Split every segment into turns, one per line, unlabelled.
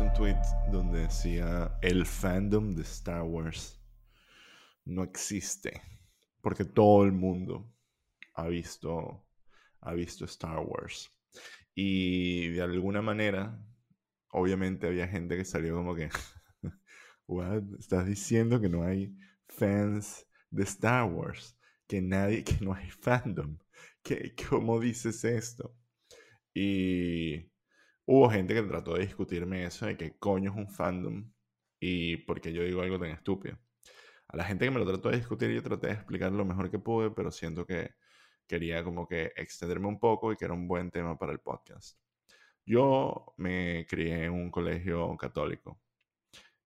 un tweet donde decía el fandom de Star Wars no existe porque todo el mundo ha visto ha visto Star Wars y de alguna manera obviamente había gente que salió como que What? estás diciendo que no hay fans de Star Wars que nadie que no hay fandom ¿Qué, ¿cómo dices esto? y hubo gente que trató de discutirme eso de que coño es un fandom y porque yo digo algo tan estúpido. A la gente que me lo trató de discutir yo traté de explicar lo mejor que pude, pero siento que quería como que extenderme un poco y que era un buen tema para el podcast. Yo me crié en un colegio católico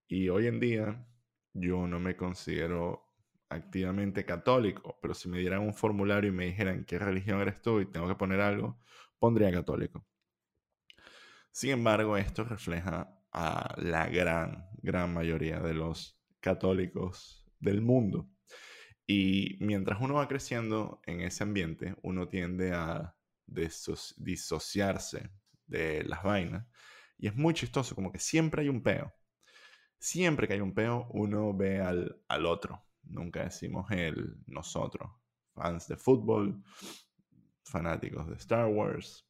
y hoy en día yo no me considero activamente católico, pero si me dieran un formulario y me dijeran qué religión eres tú y tengo que poner algo, pondría católico. Sin embargo, esto refleja a la gran, gran mayoría de los católicos del mundo. Y mientras uno va creciendo en ese ambiente, uno tiende a disociarse de las vainas. Y es muy chistoso, como que siempre hay un peo. Siempre que hay un peo, uno ve al, al otro. Nunca decimos el nosotros. Fans de fútbol, fanáticos de Star Wars,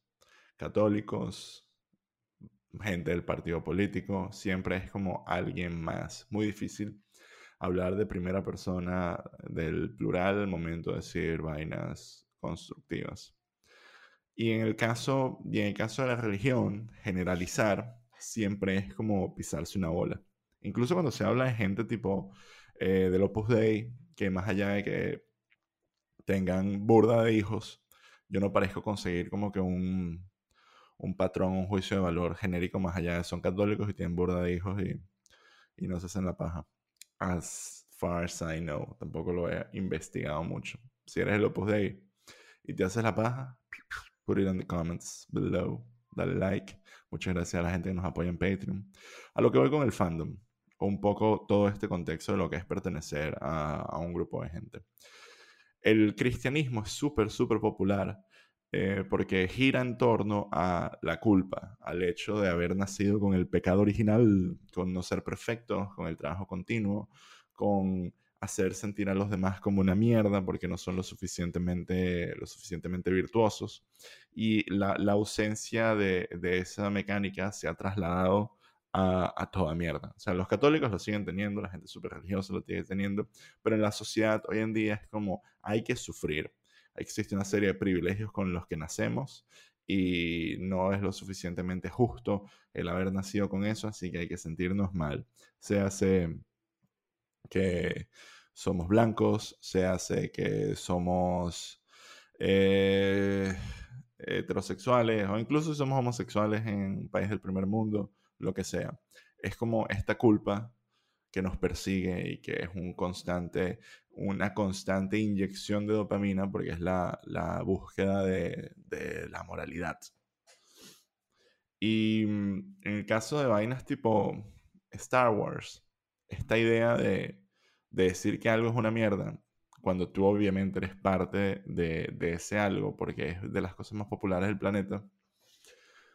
católicos, gente del partido político, siempre es como alguien más. Muy difícil hablar de primera persona del plural al momento de decir vainas constructivas. Y en el caso, y en el caso de la religión, generalizar siempre es como pisarse una bola. Incluso cuando se habla de gente tipo eh, del Opus Dei, que más allá de que tengan burda de hijos, yo no parezco conseguir como que un, un patrón, un juicio de valor genérico más allá de son católicos y tienen burda de hijos y, y no se hacen la paja. As far as I know, tampoco lo he investigado mucho. Si eres el Opus Dei y te haces la paja, put it in the comments below. Dale like. Muchas gracias a la gente que nos apoya en Patreon. A lo que voy con el fandom. Un poco todo este contexto de lo que es pertenecer a, a un grupo de gente. El cristianismo es súper, súper popular eh, porque gira en torno a la culpa, al hecho de haber nacido con el pecado original, con no ser perfecto, con el trabajo continuo, con hacer sentir a los demás como una mierda porque no son lo suficientemente, lo suficientemente virtuosos. Y la, ausencia de, esa mecánica se ha trasladado a, a, toda mierda. O sea, los católicos lo siguen teniendo, la gente súper religiosa lo sigue teniendo, pero en la sociedad hoy en día es como hay que sufrir existe una serie de privilegios con los que nacemos y no es lo suficientemente justo el haber nacido con eso, así que hay que sentirnos mal. Se hace que somos blancos, se hace que somos eh, heterosexuales o incluso somos homosexuales en un país del primer mundo, lo que sea. Es como esta culpa que nos persigue y que es un constante, una constante inyección de dopamina porque es la, búsqueda de, la moralidad. Y mm, en el caso de vainas tipo Star Wars, esta idea de, decir que algo es una mierda, cuando tú obviamente eres parte de, de ese algo, porque es de las cosas más populares del planeta,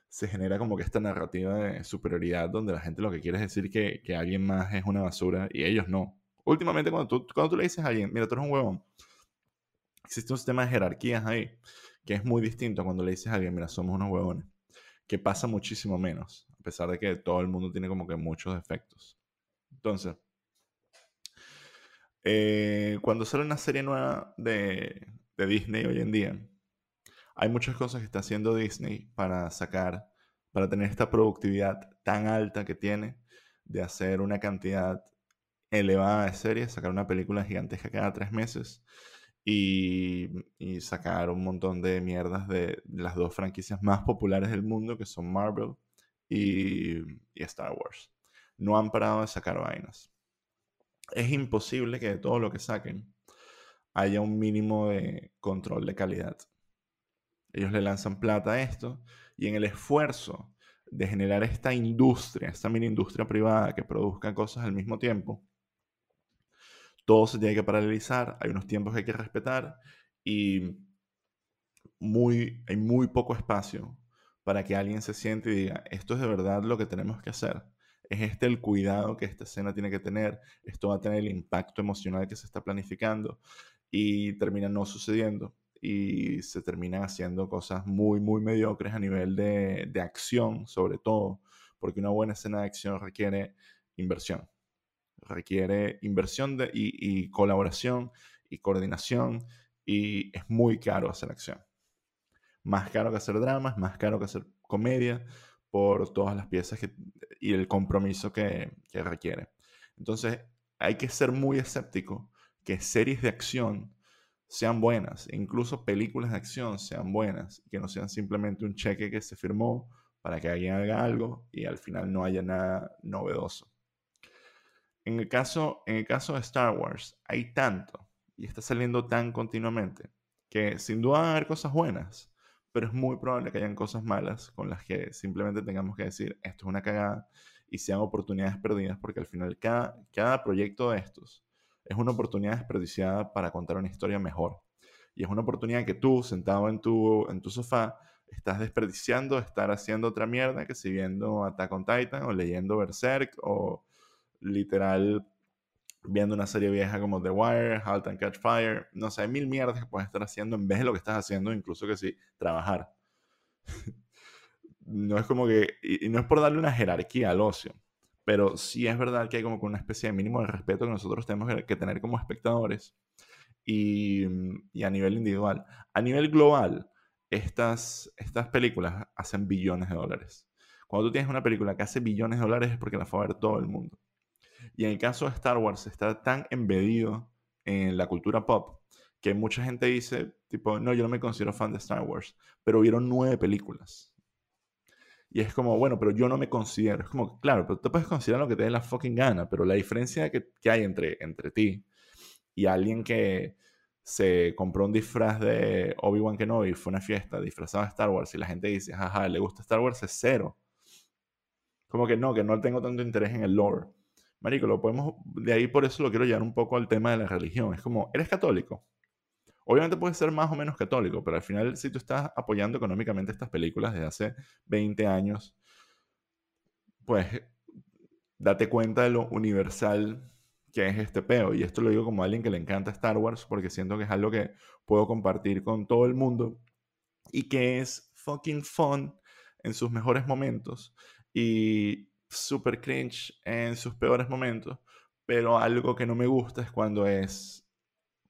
se genera como que esta narrativa de superioridad donde la gente lo que quiere es decir que, que alguien más es una basura y ellos no. Últimamente cuando tú, cuando tú le dices a alguien, mira, tú eres un huevón, existe un sistema de jerarquías ahí que es muy distinto cuando le dices a alguien, mira, somos unos huevones, que pasa muchísimo menos, a pesar de que todo el mundo tiene como que muchos defectos. Entonces, eh, cuando sale una serie nueva de, de Disney hoy en día, hay muchas cosas que está haciendo Disney para sacar, para tener esta productividad tan alta que tiene de hacer una cantidad elevada de series, sacar una película gigantesca cada tres meses y, sacar un montón de mierdas de las dos franquicias más populares del mundo, que son Marvel y, y Star Wars. No han parado de sacar vainas. Es imposible que de todo lo que saquen haya un mínimo de control de calidad. Ellos le lanzan plata a esto y en el esfuerzo de generar esta industria, esta mini industria privada que produzca cosas al mismo tiempo, todo se tiene que paralizar, hay unos tiempos que hay que respetar y muy, hay muy poco espacio para que alguien se siente y diga, esto es de verdad lo que tenemos que hacer. es este el cuidado que esta escena tiene que tener, esto va a tener el impacto emocional que se está planificando y termina no sucediendo y se terminan haciendo cosas muy, muy mediocres a nivel de, de acción, sobre todo, porque una buena escena de acción requiere inversión, requiere inversión de, y, colaboración y coordinación y es muy caro hacer acción. Más caro que hacer dramas, más caro que hacer comedia por todas las piezas y el compromiso que, que requiere. Entonces, hay que ser muy escéptico que series de acción sean buenas, incluso películas de acción sean buenas, que no sean simplemente un cheque que se firmó para que alguien haga algo y al final no haya nada novedoso. En el caso, en el caso de Star Wars, hay tanto y está saliendo tan continuamente que sin duda van a haber cosas buenas, pero es muy probable que hayan cosas malas con las que simplemente tengamos que decir esto es una cagada y sean oportunidades perdidas porque al final cada, cada proyecto de estos es una oportunidad desperdiciada para contar una historia mejor. Y es una oportunidad que tú, sentado en tu, en tu sofá, estás desperdiciando estar haciendo otra mierda que si viendo Attack on Titan o leyendo Berserk o literal viendo una serie vieja como The Wire, Halt and Catch Fire, no sé, hay mil mierdas que puedes estar haciendo en vez de lo que estás haciendo, incluso que si trabajar. no es como que, y no es por darle una jerarquía al ocio, pero sí es verdad que hay como una especie de mínimo de respeto que nosotros tenemos que tener como espectadores y, y a nivel individual. A nivel global, estas, estas películas hacen billones de dólares. Cuando tú tienes una película que hace billones de dólares es porque la fue a ver todo el mundo. Y en el caso de Star Wars está tan embedido en la cultura pop que mucha gente dice, tipo, no, yo no me considero fan de Star Wars, pero vieron nueve películas. Y es como, bueno, pero yo no me considero. Es como, claro, pero tú puedes considerar lo que te dé la fucking gana, pero la diferencia que, que hay entre, entre ti y alguien que se compró un disfraz de Obi-Wan Kenobi, fue una fiesta disfrazado de Star Wars y la gente dice, jaja, le gusta Star Wars, es cero. Como que no, que no tengo tanto interés en el lore. Marico, lo podemos, de ahí por eso lo quiero llevar un poco al tema de la religión. Es como, ¿eres católico? Obviamente puedes ser más o menos católico, pero al final si tú estás apoyando económicamente estas películas desde hace 20 años, pues date cuenta de lo universal que es este peo. Y esto lo digo como alguien que le encanta Star Wars, porque siento que es algo que puedo compartir con todo el mundo y que es fucking fun en sus mejores momentos. Y super cringe en sus peores momentos, pero algo que no me gusta es cuando es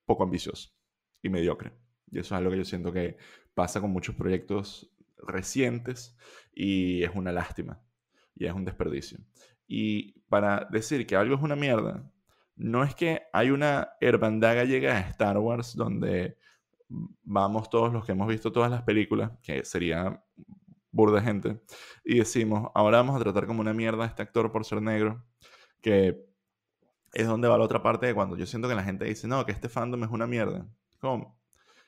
poco ambicioso y mediocre. Y eso es algo que yo siento que pasa con muchos proyectos recientes y es una lástima y es un desperdicio. Y para decir que algo es una mierda, no es que hay una hermandad gallega de Star Wars donde vamos todos los que hemos visto todas las películas, que sería burda gente, y decimos, ahora vamos a tratar como una mierda a este actor por ser negro, que es donde va la otra parte de cuando yo siento que la gente dice, no, que este fandom es una mierda. ¿Cómo?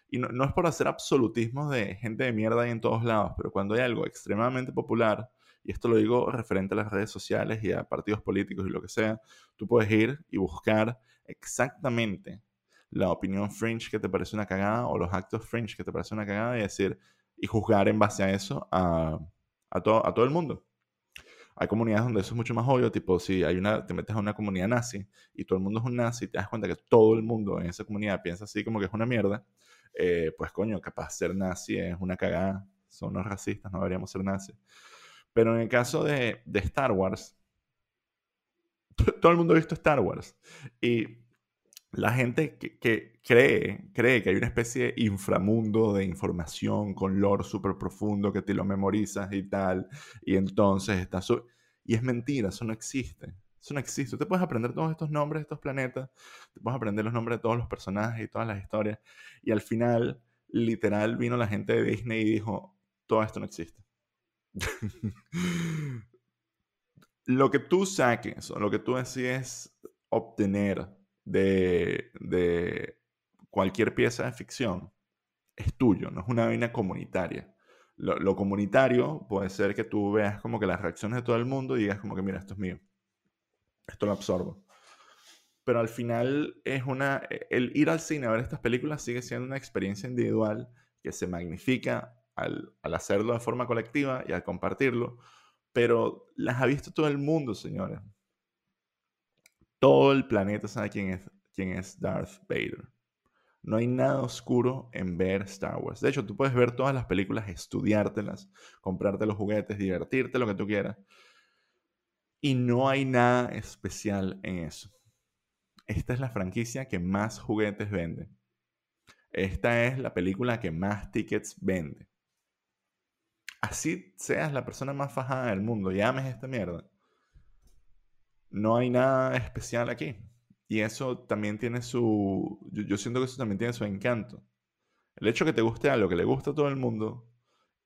Y no, es por hacer absolutismos de gente de mierda ahí en todos lados, pero cuando hay algo extremadamente popular, y esto lo digo referente a las redes sociales y a partidos políticos y lo que sea, tú puedes ir y buscar exactamente la opinión fringe que te parece una cagada o los actos fringe que te parece una cagada y decir, y juzgar en base a eso a todo el mundo. Hay comunidades donde eso es mucho más obvio, tipo si hay una, te metes a una comunidad nazi y todo el mundo es un nazi te das cuenta que todo el mundo en esa comunidad piensa así como que es una mierda, eh, pues coño, capaz ser nazi es una cagada, son los racistas, no deberíamos ser nazi. Pero en el caso de, de Star Wars, todo el mundo ha visto Star Wars y la gente que, cree, cree que hay una especie de inframundo de información con lore súper profundo que te lo memorizas y tal, y entonces está... Y es mentira, eso no existe. Eso no existe. Te puedes aprender todos estos nombres de estos planetas, te puedes aprender los nombres de todos los personajes y todas las historias, y al final, literal, vino la gente de Disney y dijo, todo esto no existe. lo que tú saques o lo que tú decides obtener de, cualquier pieza de ficción es tuyo, no es una vaina comunitaria. Lo, comunitario puede ser que tú veas como que las reacciones de todo el mundo y digas como que, mira, esto es mío. Esto lo absorbo. Pero al final es una... El ir al cine a ver estas películas sigue siendo una experiencia individual que se magnifica al, al hacerlo de forma colectiva y al compartirlo, pero las ha visto todo el mundo, señores. Todo el planeta sabe quién es, quién es Darth Vader. No hay nada oscuro en ver Star Wars. De hecho, tú puedes ver todas las películas, estudiártelas, comprarte los juguetes, divertirte, lo que tú quieras. Y no hay nada especial en eso. Esta es la franquicia que más juguetes vende. Esta es la película que más tickets vende. Así seas la persona más fajada del mundo y ames esta mierda. No hay nada especial aquí. Y eso también tiene su... Yo, siento que eso también tiene su encanto. El hecho que te guste algo que le gusta a todo el mundo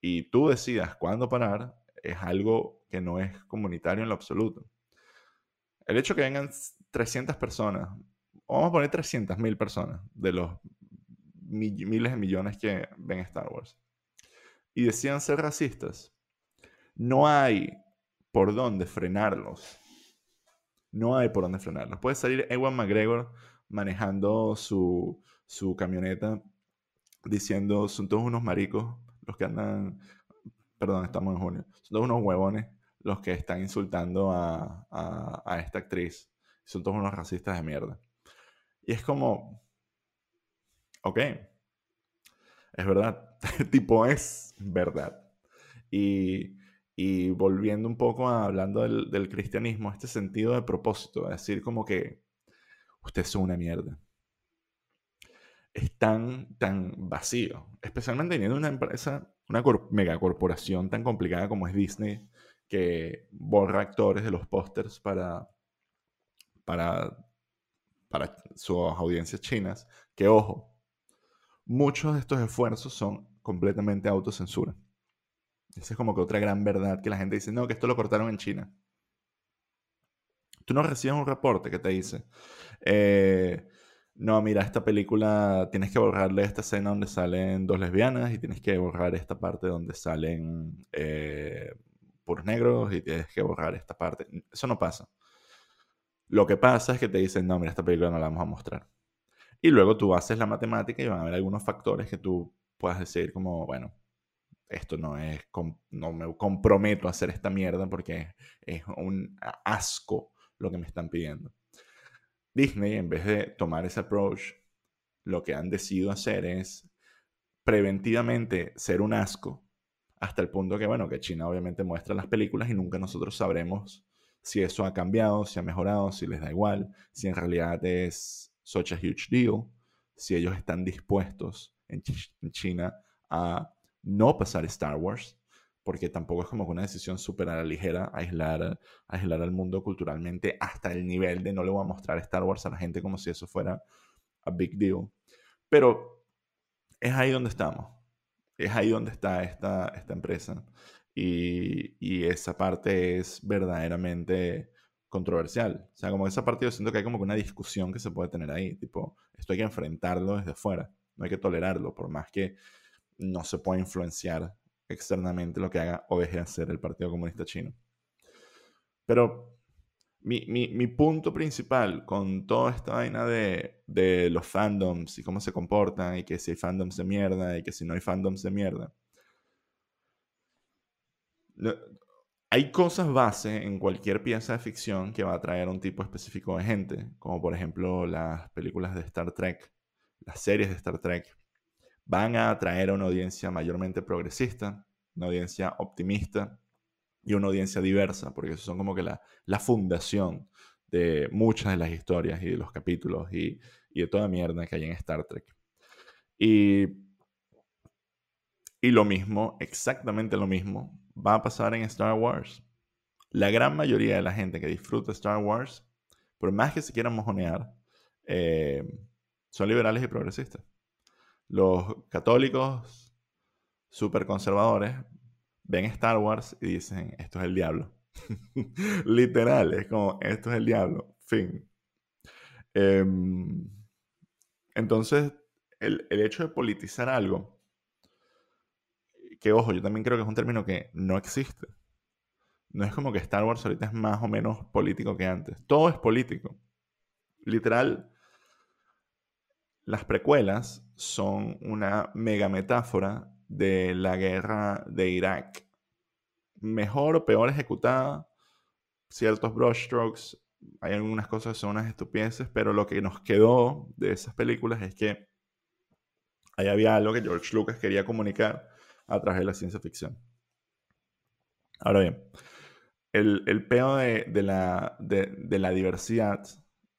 y tú decidas cuándo parar es algo que no es comunitario en lo absoluto. El hecho que vengan 300 personas, vamos a poner 300 mil personas de los miles de millones que ven Star Wars, y decían ser racistas, no hay por dónde frenarlos no hay por dónde frenarlos. Puede salir Ewan McGregor manejando su, su camioneta diciendo, son todos unos maricos los que andan, perdón, estamos en junio, son todos unos huevones los que están insultando a, a, esta actriz. Son todos unos racistas de mierda. Y es como, ok, es verdad, tipo es verdad. Y y volviendo un poco a hablando del, cristianismo, este sentido de propósito, es decir, como que ustedes son una mierda. Es tan, tan vacío, especialmente teniendo una empresa, una megacorporación tan complicada como es Disney, que borra actores de los pósters para, para, para sus audiencias chinas, que ojo, muchos de estos esfuerzos son completamente autocensura. Esa es como que otra gran verdad que la gente dice, no, que esto lo cortaron en China. Tú no recibes un reporte que te dice, eh, no, mira, esta película tienes que borrarle esta escena donde salen dos lesbianas y tienes que borrar esta parte donde salen eh, puros negros y tienes que borrar esta parte. Eso no pasa. Lo que pasa es que te dicen, no, mira, esta película no la vamos a mostrar. Y luego tú haces la matemática y van a haber algunos factores que tú puedas decir como, bueno, esto no es, no me comprometo a hacer esta mierda porque es un asco lo que me están pidiendo. Disney, en vez de tomar ese approach, lo que han decidido hacer es preventivamente ser un asco, hasta el punto que, bueno, que China obviamente muestra las películas y nunca nosotros sabremos si eso ha cambiado, si ha mejorado, si les da igual, si en realidad es such a huge deal, si ellos están dispuestos en, China a no pasar Star Wars, porque tampoco es como una decisión súper a la ligera aislar, aislar al mundo culturalmente hasta el nivel de no le voy a mostrar Star Wars a la gente como si eso fuera a big deal. Pero es ahí donde estamos. Es ahí donde está esta, esta empresa. Y, y, esa parte es verdaderamente controversial. O sea, como esa parte yo siento que hay como una discusión que se puede tener ahí. Tipo, esto hay que enfrentarlo desde fuera. No hay que tolerarlo, por más que no se puede influenciar externamente lo que haga o deje de hacer el Partido Comunista Chino. Pero mi, punto principal con toda esta vaina de, de, los fandoms y cómo se comportan y que si hay fandoms de mierda y que si no hay fandoms de mierda. hay cosas base en cualquier pieza de ficción que va a atraer a un tipo específico de gente, como por ejemplo las películas de Star Trek, las series de Star Trek, van a atraer a una audiencia mayormente progresista, una audiencia optimista y una audiencia diversa, porque son como que la, la fundación de muchas de las historias y de los capítulos y, y de toda mierda que hay en Star Trek. Y, y lo mismo, exactamente lo mismo, va a pasar en Star Wars. La gran mayoría de la gente que disfruta Star Wars, por más que se quieran mojonear, eh, son liberales y progresistas. Los católicos súper conservadores ven Star Wars y dicen, esto es el diablo. Literal, es como, esto es el diablo. Fin. Em, entonces, el, el, hecho de politizar algo, que ojo, yo también creo que es un término que no existe. No es como que Star Wars ahorita es más o menos político que antes. Todo es político. Literal, las precuelas son una mega metáfora de la guerra de Irak. mejor o peor ejecutada, ciertos brushstrokes, hay algunas cosas que son unas estupideces, pero lo que nos quedó de esas películas es que ahí había algo que George Lucas quería comunicar a través de la ciencia ficción. Ahora bien, el, el peo de, la, de, la, diversidad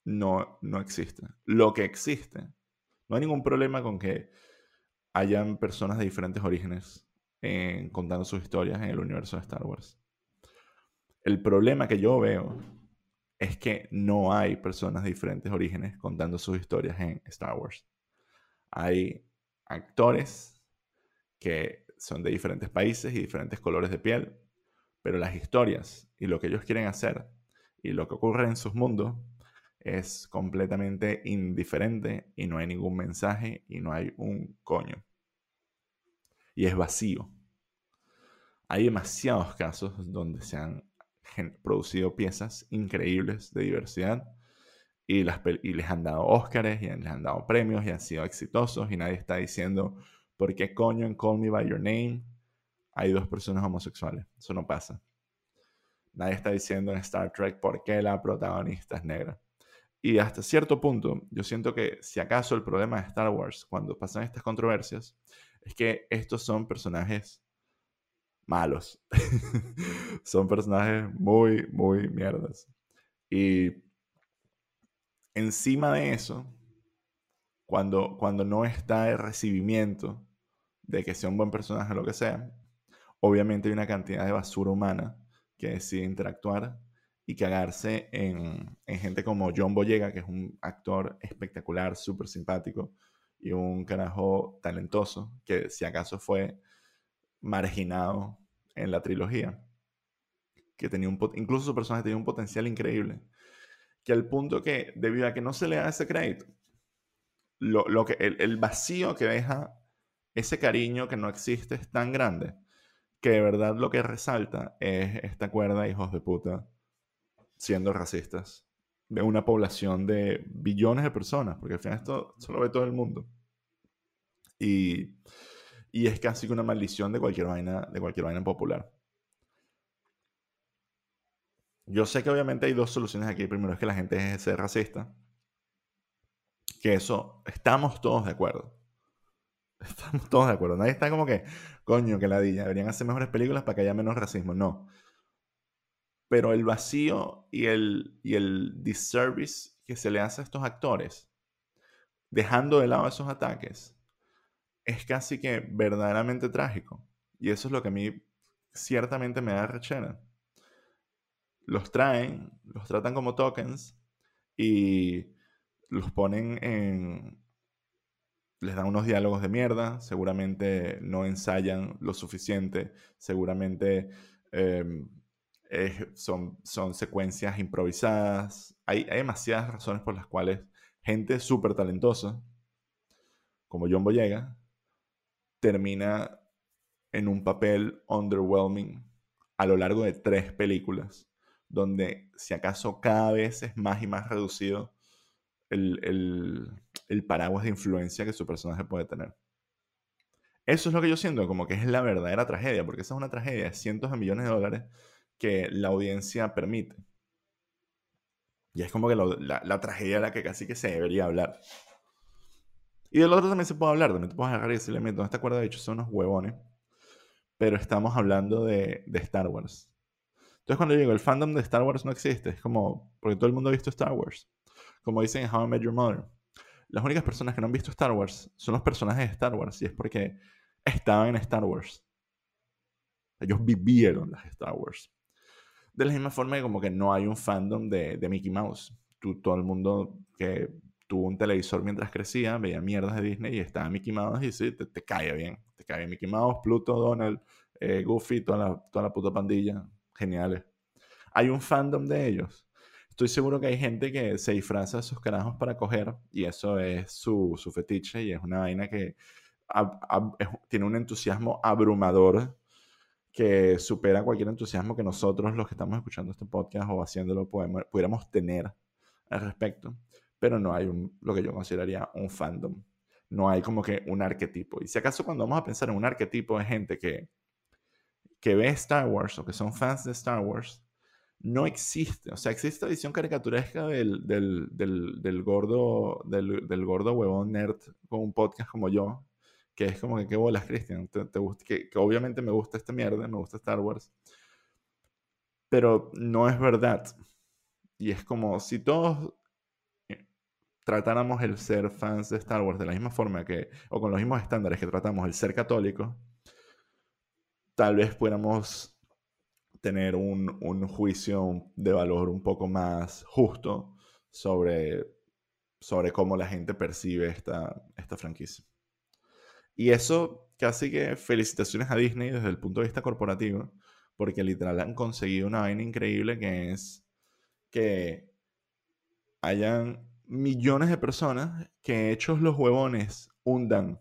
no, no existe. Lo que existe, no hay ningún problema con que hayan personas de diferentes orígenes contando sus historias en el universo de Star Wars. El problema que yo veo es que no hay personas de diferentes orígenes contando sus historias en Star Wars. Hay actores que son de diferentes países y diferentes colores de piel, pero las historias y lo que ellos quieren hacer y lo que ocurre en sus mundos es completamente indiferente y no hay ningún mensaje y no hay un coño. Y es vacío. Hay demasiados casos donde se han producido piezas increíbles de diversidad y, las, y les han dado Óscares y les han dado premios y han sido exitosos y nadie está diciendo, ¿por qué coño en Call Me By Your Name hay dos personas homosexuales? Eso no pasa. Nadie está diciendo en Star Trek por qué la protagonista es negra. Y hasta cierto punto, yo siento que si acaso el problema de Star Wars, cuando pasan estas controversias, es que estos son personajes malos. son personajes muy, muy mierdas. Y encima de eso, cuando, cuando no está el recibimiento de que sea un buen personaje o lo que sea, obviamente hay una cantidad de basura humana que decide interactuar y cagarse en, en gente como John Boyega, que es un actor espectacular, súper simpático y un carajo talentoso, que si acaso fue marginado en la trilogía. Que tenía incluso su personaje tenía un potencial increíble. Que al punto que, debido a que no se le da ese crédito, lo, que, el, el, vacío que deja ese cariño que no existe es tan grande que de verdad lo que resalta es esta cuerda hijos de puta siendo racistas de una población de billones de personas, porque al final esto, esto lo ve todo el mundo. Y y es casi que una maldición de cualquier vaina, de cualquier vaina popular. Yo sé que obviamente hay dos soluciones aquí. Primero es que la gente es ser racista. Que eso, estamos todos de acuerdo. Estamos todos de acuerdo. Nadie está como que, coño, que ladilla, deberían hacer mejores películas para que haya menos racismo. No. Pero el vacío y el, y el disservice que se le hace a estos actores, dejando de lado esos ataques, es casi que verdaderamente trágico. Y eso es lo que a mí ciertamente me da rechera. Los traen, los tratan como tokens y los ponen en... Les dan unos diálogos de mierda, seguramente no ensayan lo suficiente, seguramente em, son, son secuencias improvisadas. Hay, hay demasiadas razones por las cuales gente súper talentosa, como John Boyega, termina en un papel underwhelming a lo largo de tres películas, donde si acaso cada vez es más y más reducido el, paraguas de influencia que su personaje puede tener. Eso es lo que yo siento como que es la verdadera tragedia, porque esa es una tragedia de cientos de millones de dólares que la audiencia permite. Y es como que la, la tragedia de la que casi que se debería hablar. Y del otro también se puede hablar, también te puedes agarrar y decirle, mira, ¿dónde está cuerda de hecho? Son unos huevones. Pero estamos hablando de, de Star Wars. Entonces cuando yo digo, el fandom de Star Wars no existe, es como, porque todo el mundo ha visto Star Wars. Como dicen en How I Met Your Mother. Las únicas personas que no han visto Star Wars son los personajes de Star Wars. Y es porque estaban en Star Wars. Ellos vivieron las Star Wars. De la misma forma que como que no hay un fandom de, de Mickey Mouse. Todo el mundo que tuvo un televisor mientras crecía, veía mierdas de Disney y estaba Mickey Mouse y sí, te, cae bien. Te cae bien Mickey Mouse, Pluto, Donald, eh, Goofy, toda la, toda la puta pandilla. Geniales. Hay un fandom de ellos. Estoy seguro que hay gente que se disfraza de sus carajos para coger y eso es su, su fetiche y es una vaina que tiene un entusiasmo abrumador que supera cualquier entusiasmo que nosotros, los que estamos escuchando este podcast o haciéndolo, podemos, pudiéramos tener al respecto pero no hay un, lo que yo consideraría un fandom. No hay como que un arquetipo. Y si acaso cuando vamos a pensar en un arquetipo de gente que, que ve Star Wars o que son fans de Star Wars, no existe. O sea, existe la edición caricaturesca del, del, del, gordo, del, gordo huevón nerd con un podcast como yo, que es como que qué bolas, Christian. Te, que, que, obviamente me gusta esta mierda, me gusta Star Wars. Pero no es verdad. Y es como si todos eh, tratáramos el ser fans de Star Wars de la misma forma que, o con los mismos estándares que tratamos el ser católico, tal vez pudiéramos tener un, un, juicio de valor un poco más justo sobre, sobre cómo la gente percibe esta, esta franquicia. Y eso casi que felicitaciones a Disney desde el punto de vista corporativo, porque literal han conseguido una vaina increíble que es que hayan millones de personas que hechos los huevones hundan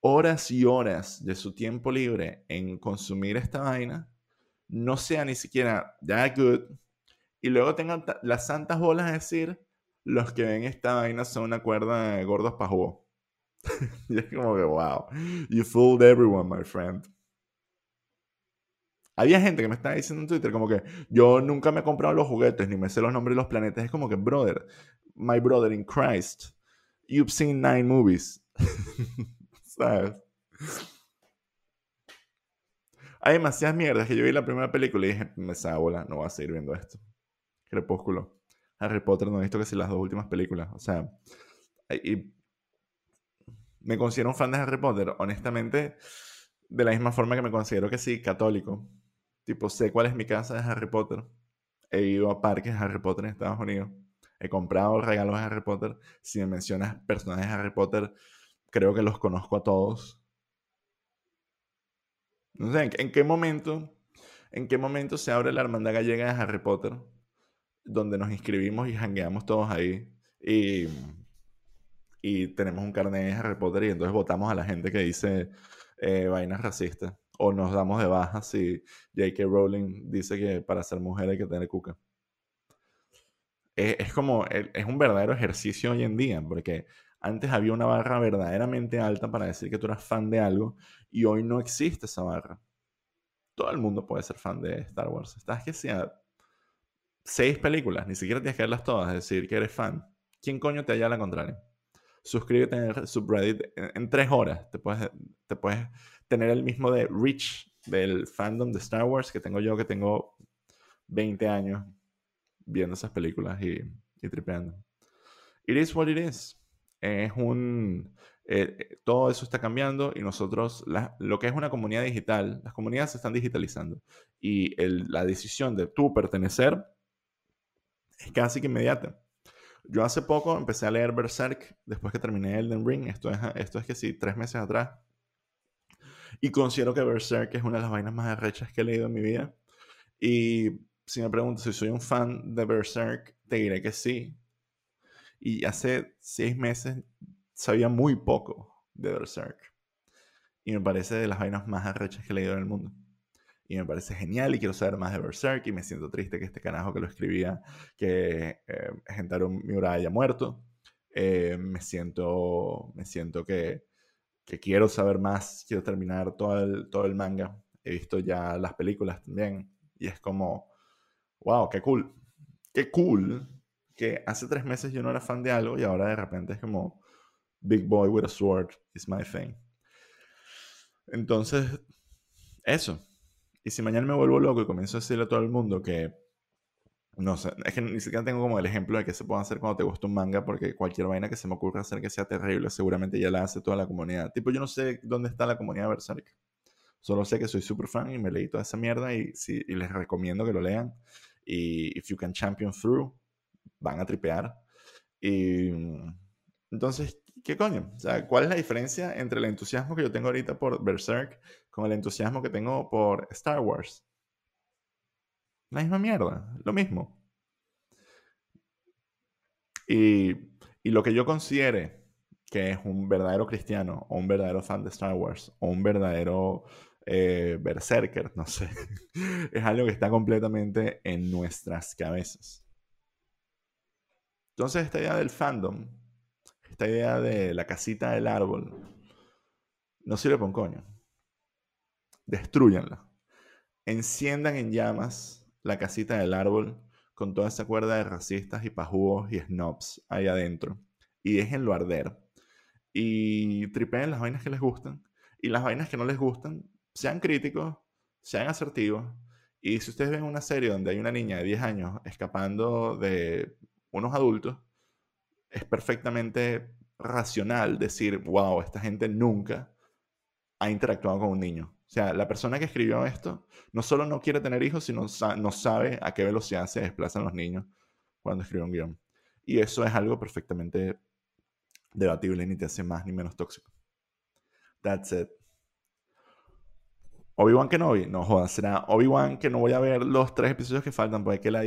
horas y horas de su tiempo libre en consumir esta vaina no sea ni siquiera that good, y luego tengan las santas bolas de decir, los que ven esta vaina son una cuerda de gordos pa' y es como que, wow, you fooled everyone, my friend. Había gente que me estaba diciendo en Twitter como que yo nunca me he comprado los juguetes ni me sé los nombres de los planetas. Es como que, brother, my brother in Christ, you've seen nine movies. ¿Sabes? Hay demasiadas mierdas que yo vi la primera película y dije, me bola, no voy a seguir viendo esto. Crepúsculo. Harry Potter no he visto que si las dos últimas películas. O sea, y me considero un fan de Harry Potter, honestamente, de la misma forma que me considero que sí, católico. Tipo, sé cuál es mi casa de Harry Potter. He ido a parques de Harry Potter en Estados Unidos. He comprado regalos de Harry Potter. Si me mencionas personajes de Harry Potter, creo que los conozco a todos. No sé, ¿en qué momento, en qué momento se abre la hermandad gallega de Harry Potter? Donde nos inscribimos y jangueamos todos ahí. Y, y tenemos un carnet de Harry Potter y entonces votamos a la gente que dice eh, vainas racistas. O nos damos de baja si J.K. Rowling dice que para ser mujer hay que tener cuca. Es, como, es un verdadero ejercicio hoy en día, porque antes había una barra verdaderamente alta para decir que tú eras fan de algo y hoy no existe esa barra. Todo el mundo puede ser fan de Star Wars. Estás que sea seis películas, ni siquiera tienes que verlas todas, decir que eres fan. ¿Quién coño te halla la contraria? Suscríbete en el subreddit en, tres horas. Te puedes, te puedes tener el mismo de Rich del fandom de Star Wars que tengo yo, que tengo 20 años viendo esas películas y, y tripeando. It is what it is es un... Eh, eh, todo eso está cambiando y nosotros, lo que es una comunidad digital, las comunidades se están digitalizando y la decisión de tú pertenecer es casi inmediata. Yo hace poco empecé a leer Berserk después que terminé Elden Ring, esto es, esto es que sí, tres meses atrás, y considero que Berserk es una de las vainas más arrechas que he leído en mi vida. Y si me preguntas si soy un fan de Berserk, te diré que sí, y hace seis meses sabía muy poco de Berserk. Y me parece de las vainas más arrechas que he leído en el mundo. Y me parece genial y quiero saber más de Berserk y me siento triste que este carajo que lo escribía, que eh, Gentaro Miura haya muerto. Eh, me siento, me siento que, que, quiero saber más, quiero terminar todo el, todo el manga. He visto ya las películas también y es como, wow, qué cool. Qué cool que hace tres meses yo no era fan de algo y ahora de repente es como Big Boy with a Sword is my thing. Entonces, eso. Y si mañana me vuelvo loco y comienzo a decirle a todo el mundo que, no sé, es que ni siquiera tengo como el ejemplo de que se puede hacer cuando te gusta un manga, porque cualquier vaina que se me ocurra hacer que sea terrible, seguramente ya la hace toda la comunidad. Tipo, yo no sé dónde está la comunidad de Berserk. Solo sé que soy super fan y me leí toda esa mierda y, sí, y les recomiendo que lo lean. Y if you can champion through, van a tripear. Y entonces, ¿qué coño? O sea, ¿cuál es la diferencia entre el entusiasmo que yo tengo ahorita por Berserk con el entusiasmo que tengo por Star Wars? La misma mierda, lo mismo. Y, y lo que yo considere que es un verdadero cristiano o un verdadero fan de Star Wars o un verdadero eh, berserker, no sé, es algo que está completamente en nuestras cabezas. Entonces esta idea del fandom, esta idea de la casita del árbol, no sirve para un coño. Destruyanla. enciendan en llamas la casita del árbol con toda esa cuerda de racistas y pajúos y snobs ahí adentro y déjenlo arder. Y tripeen las vainas que les gustan y las vainas que no les gustan, sean críticos, sean asertivos. Y si ustedes ven una serie donde hay una niña de 10 años escapando de unos adultos, es perfectamente racional decir, wow, esta gente nunca ha interactuado con un niño. O sea, la persona que escribió esto no solo no quiere tener hijos, sino no sabe a qué velocidad se desplazan los niños cuando escribe un guion. Y eso es algo perfectamente debatible, ni te hace más ni menos tóxico. That's it. Obi-Wan que no jodas, será Obi-Wan que no voy a ver los tres episodios que faltan, pues que la